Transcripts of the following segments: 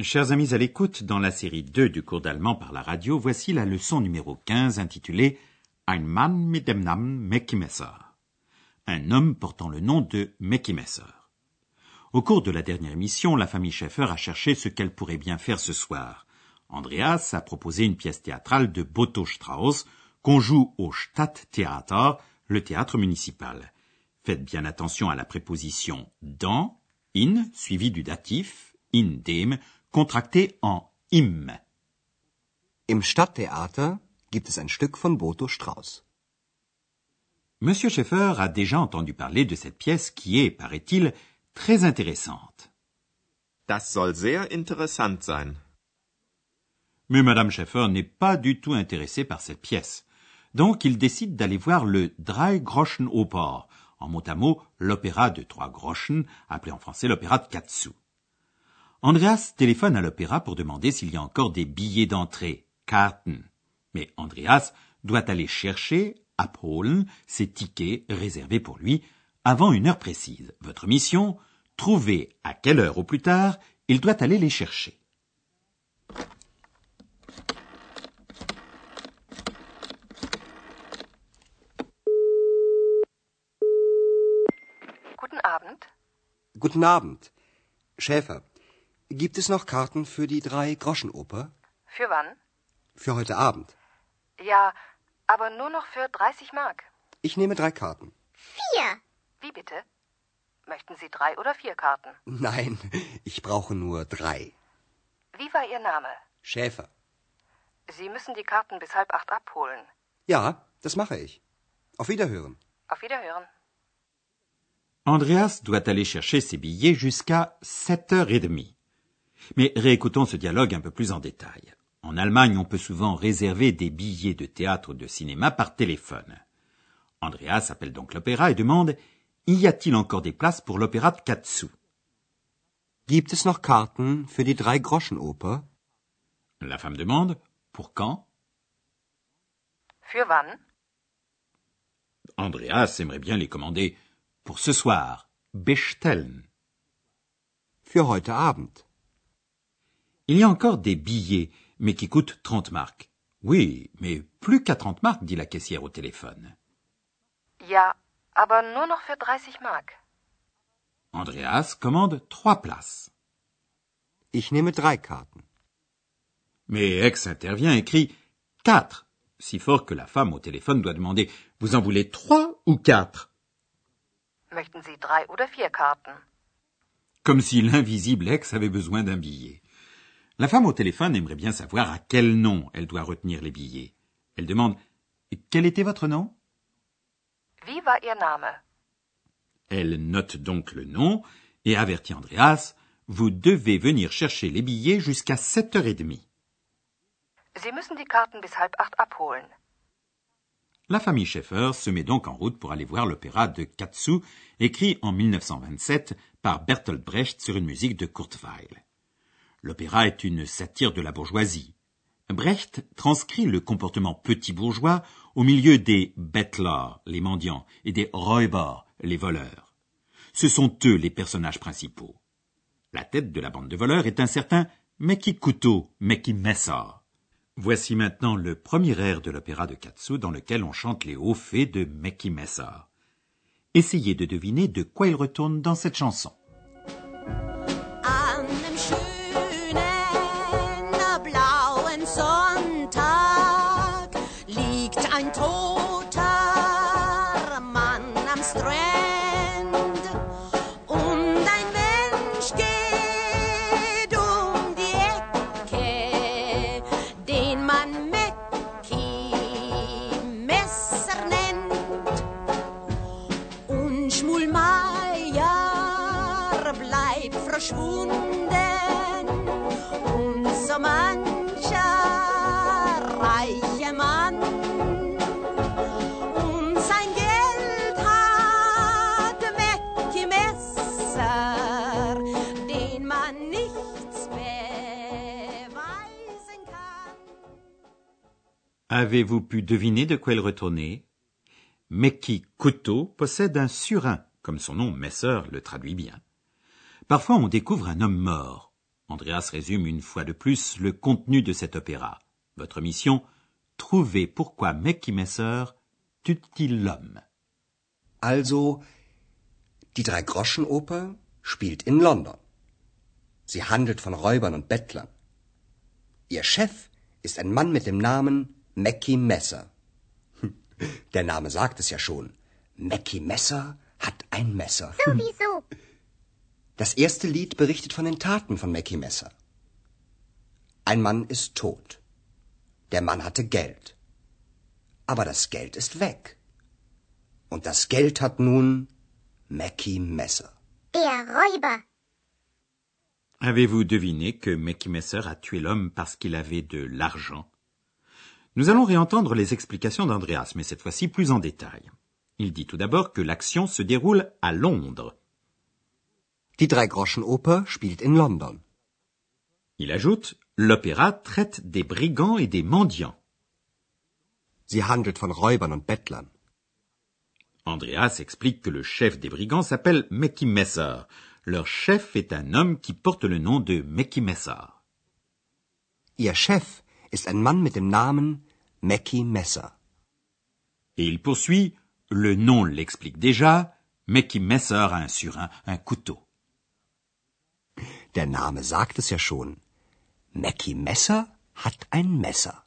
Chers amis à l'écoute, dans la série 2 du cours d'allemand par la radio, voici la leçon numéro 15 intitulée Ein Mann mit dem Namen Messer. Un homme portant le nom de Messer. Au cours de la dernière émission, la famille Schaeffer a cherché ce qu'elle pourrait bien faire ce soir. Andreas a proposé une pièce théâtrale de Boto Strauss qu'on joue au Stadttheater, le théâtre municipal. Faites bien attention à la préposition dans, in, suivi du datif, in dem, contracté en im. Im Stadttheater gibt es ein Stück von Boto Strauss. Monsieur Schaeffer a déjà entendu parler de cette pièce qui est, paraît-il, très intéressante. Das soll sehr interessant sein. Mais Madame Schaeffer n'est pas du tout intéressée par cette pièce. Donc il décide d'aller voir le Drei Groschen Oper, en mot à mot l'opéra de trois groschen, appelé en français l'opéra de quatre sous. Andreas téléphone à l'opéra pour demander s'il y a encore des billets d'entrée, Karten. Mais Andreas doit aller chercher, abholen, ses tickets réservés pour lui, avant une heure précise. Votre mission, trouver à quelle heure au plus tard il doit aller les chercher. Guten Abend. Guten Abend. Schäfer, gibt es noch Karten für die Drei-Groschen-Oper? Für wann? Für heute Abend. Ja, aber nur noch für 30 Mark. Ich nehme drei Karten. Vier. Wie bitte? Möchten Sie drei oder vier Karten? Nein, ich brauche nur drei. Wie war Ihr Name? Schäfer. Sie müssen die Karten bis halb acht abholen. Ja, das mache ich. Auf Wiederhören. Auf Wiederhören. Andreas doit aller chercher ses billets jusqu'à 7h30. Mais réécoutons ce dialogue un peu plus en détail. En Allemagne, on peut souvent réserver des billets de théâtre ou de cinéma par téléphone. Andreas appelle donc l'opéra et demande Y a-t-il encore des places pour l'opéra de Katsu? Gibt es noch Karten für die Drei-Groschen-Oper? La femme demande Pour quand? Für wann? Andreas aimerait bien les commander pour ce soir. Bestellen. Für heute Abend. Il y a encore des billets, mais qui coûtent 30 marks. Oui, mais plus qu'à 30 marks, dit la caissière au téléphone. Ja, aber nur noch für 30 Mark. Andreas commande trois places. Ich nehme drei Karten. Mais Ex intervient et crie quatre, si fort que la femme au téléphone doit demander Vous en voulez trois ou quatre? Möchten Sie drei oder vier Karten? Comme si l'invisible Ex avait besoin d'un billet. La femme au téléphone aimerait bien savoir à quel nom elle doit retenir les billets. Elle demande Quel était votre nom? Wie war Ihr Name? Elle note donc le nom et avertit Andreas Vous devez venir chercher les billets jusqu'à sept heures et demie. Sie müssen die Karten bis halb acht abholen. La famille Schaeffer se met donc en route pour aller voir l'opéra de Katsu, écrit en 1927 par Bertolt Brecht sur une musique de Kurt Weill. L'opéra est une satire de la bourgeoisie. Brecht transcrit le comportement petit bourgeois au milieu des Bettler, les mendiants, et des Räuber, les voleurs. Ce sont eux les personnages principaux. La tête de la bande de voleurs est un certain Meki Couteau, Meki Messer. Voici maintenant le premier air de l'opéra de Katsu dans lequel on chante les hauts faits de Meki Messer. Essayez de deviner de quoi il retourne dans cette chanson. Ein toter Mann am Strand und ein Mensch geht um die Ecke, den man Mäcki Messer nennt. Und Schmulmeier bleibt verschwunden und so mancher Avez-vous pu deviner de quoi il retournait? Meki Couteau possède un surin, comme son nom Messer le traduit bien. Parfois on découvre un homme mort. Andreas résume une fois de plus le contenu de cet opéra. Votre mission Trouver pourquoi Meki Messer tue-t-il l'homme? Also, die Drei-Groschen-Oper spielt in London. Sie handelt von Räubern und Bettlern. Ihr Chef ist ein Mann mit dem Namen Mackie Messer. Der Name sagt es ja schon. Mackie Messer hat ein Messer. Sowieso. Das erste Lied berichtet von den Taten von Mackie Messer. Ein Mann ist tot. Der Mann hatte Geld. Aber das Geld ist weg. Und das Geld hat nun Mackie Messer. Der Räuber. Avez-vous deviné que Mackie Messer a tué l'homme parce qu'il avait de l'argent Nous allons réentendre les explications d'Andreas, mais cette fois-ci plus en détail. Il dit tout d'abord que l'action se déroule à Londres. Die Drei-Groschen-Oper spielt in London. Il ajoute L'opéra traite des brigands et des mendiants. Sie handelt von Räubern und Bettlern. Andreas explique que le chef des brigands s'appelle Meki Messer. Leur chef est un homme qui porte le nom de Meki Messer. Ihr Chef ist ein Mann mit dem Namen Mackie Messer. Et il poursuit Le nom l'explique déjà. Meki Messer a un surin, un couteau. Der Name sagt es ja schon. Mackie Messer hat ein Messer.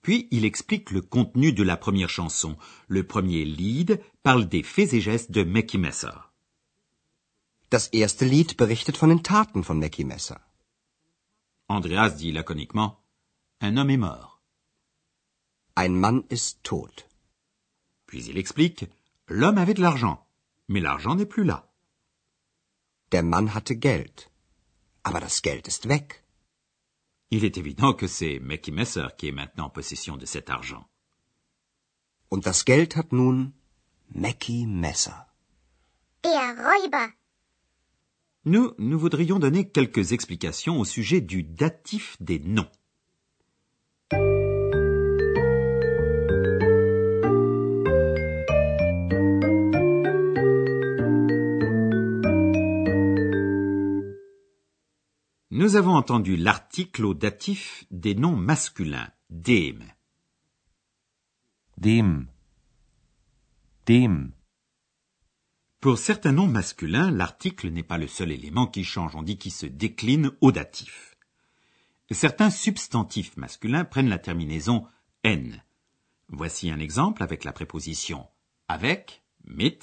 Puis il explique le contenu de la première chanson. Le premier lead parle des faits et gestes de Mackie Messer. Das erste Lied berichtet von den Taten von Mackie Messer. Andreas dit laconiquement Un homme est mort. Ein Mann ist tot. Puis il explique L'homme avait de l'argent, mais l'argent n'est plus là. Der Mann hatte Geld. Aber das Geld ist weg. Il est évident que c'est Mackie Messer qui est maintenant en possession de cet argent. Und das Geld hat nun Mackie Messer. Der Räuber. Nous, nous voudrions donner quelques explications au sujet du datif des noms. Nous avons entendu l'article au datif des noms masculins, dem. Dem. Dem. Pour certains noms masculins, l'article n'est pas le seul élément qui change, on dit qu'il se décline au datif. Certains substantifs masculins prennent la terminaison n. Voici un exemple avec la préposition avec, mit,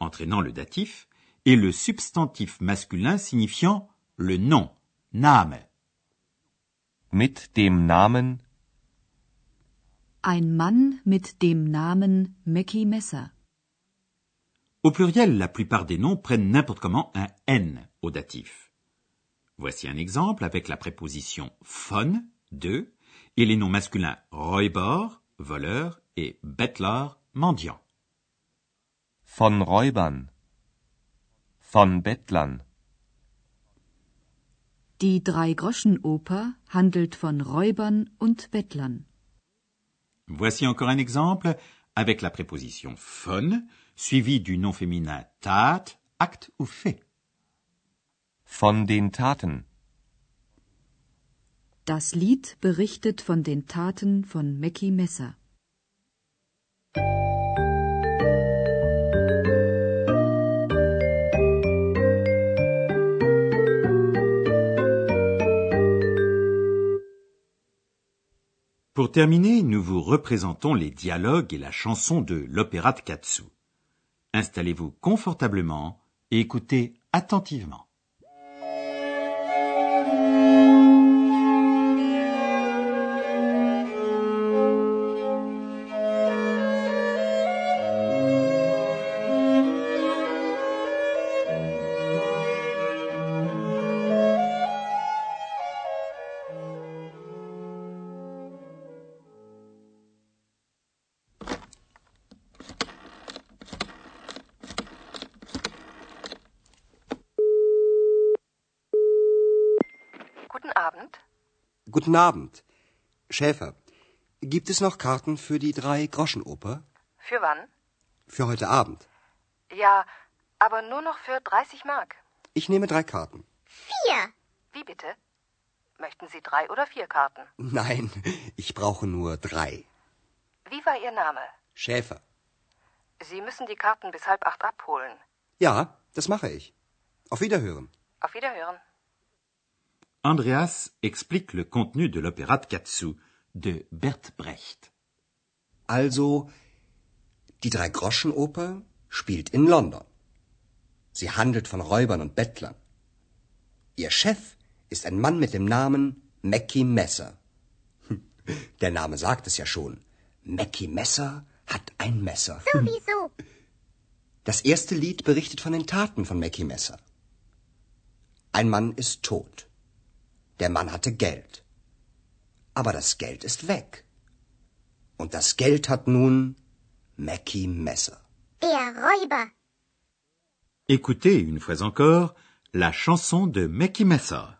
entraînant le datif, et le substantif masculin signifiant le nom, Name. Mit dem Namen Ein Mann mit dem Namen Mackie Messer. Au pluriel, la plupart des noms prennent n'importe comment un n au datif. Voici un exemple avec la préposition von, de, et les noms masculins Räuber, voleur, et Bettler, mendiant. von Räubern. Von Bettlern. Die Drei-Groschen-Oper handelt von Räubern und Bettlern. Voici encore un exemple avec la préposition von, suivi du nom féminin tat, acte ou fait. Von den Taten. Das Lied berichtet von den Taten von Mackie Messer. Pour terminer, nous vous représentons les dialogues et la chanson de l'opéra de Katsu. Installez-vous confortablement et écoutez attentivement. Guten Abend. Schäfer, Gibt es noch Karten für die Drei-Groschen-Oper? Für wann? Für heute Abend. Ja, aber nur noch für 30 Mark. Ich nehme drei Karten. Vier. Wie bitte? Möchten Sie drei oder vier Karten? Nein, ich brauche nur drei. Wie war Ihr Name? Schäfer. Sie müssen die Karten bis halb acht abholen. Ja, das mache ich. Auf Wiederhören. Auf Wiederhören. Andreas explique le contenu de l'opéra de Katsu de Bert Brecht. Also, die Drei-Groschen-Oper spielt in London. Sie handelt von Räubern und Bettlern. Ihr Chef ist ein Mann mit dem Namen Mackie Messer. Hm, Der Name sagt es ja schon. Mackie Messer hat ein Messer. Sowieso. Das erste Lied berichtet von den Taten von Mackie Messer. Ein Mann ist tot. Der Mann hatte Geld. Aber das Geld ist weg. Und das Geld hat nun Mackie Messer. Der Räuber. Écoutez une fois encore la chanson de Mackie Messer.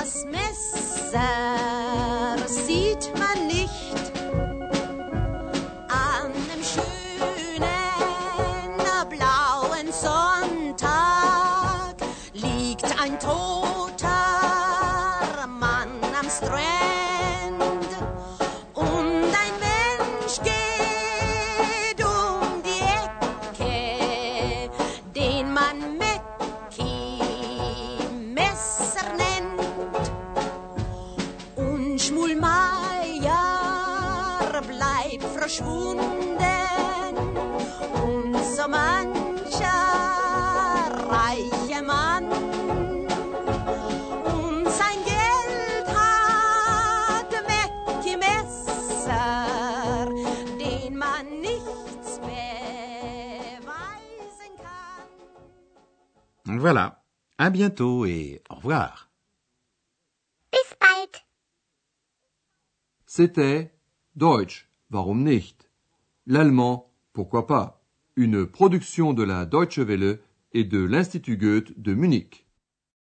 Doch das Voilà. À bientôt et au revoir. Bis bald. C'était Deutsch, warum nicht? L'allemand, pourquoi pas? Une production de la Deutsche Welle et de l'Institut Goethe de Munich.